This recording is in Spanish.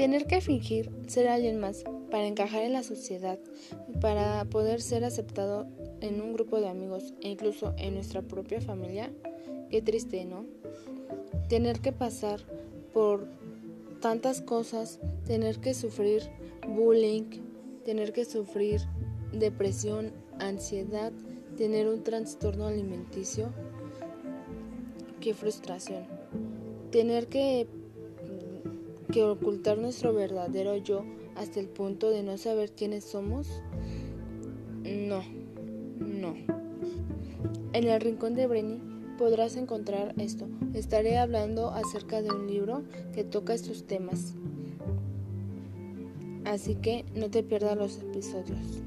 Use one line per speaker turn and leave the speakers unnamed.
Tener que fingir ser alguien más para encajar en la sociedad, para poder ser aceptado en un grupo de amigos e incluso en nuestra propia familia, qué triste, ¿no? Tener que pasar por tantas cosas, tener que sufrir bullying, tener que sufrir depresión, ansiedad, tener un trastorno alimenticio, qué frustración. Tener que, que ocultar nuestro verdadero yo hasta el punto de no saber quiénes somos, no, no. En el rincón de Brenny podrás encontrar esto. Estaré hablando acerca de un libro que toca estos temas. Así que no te pierdas los episodios.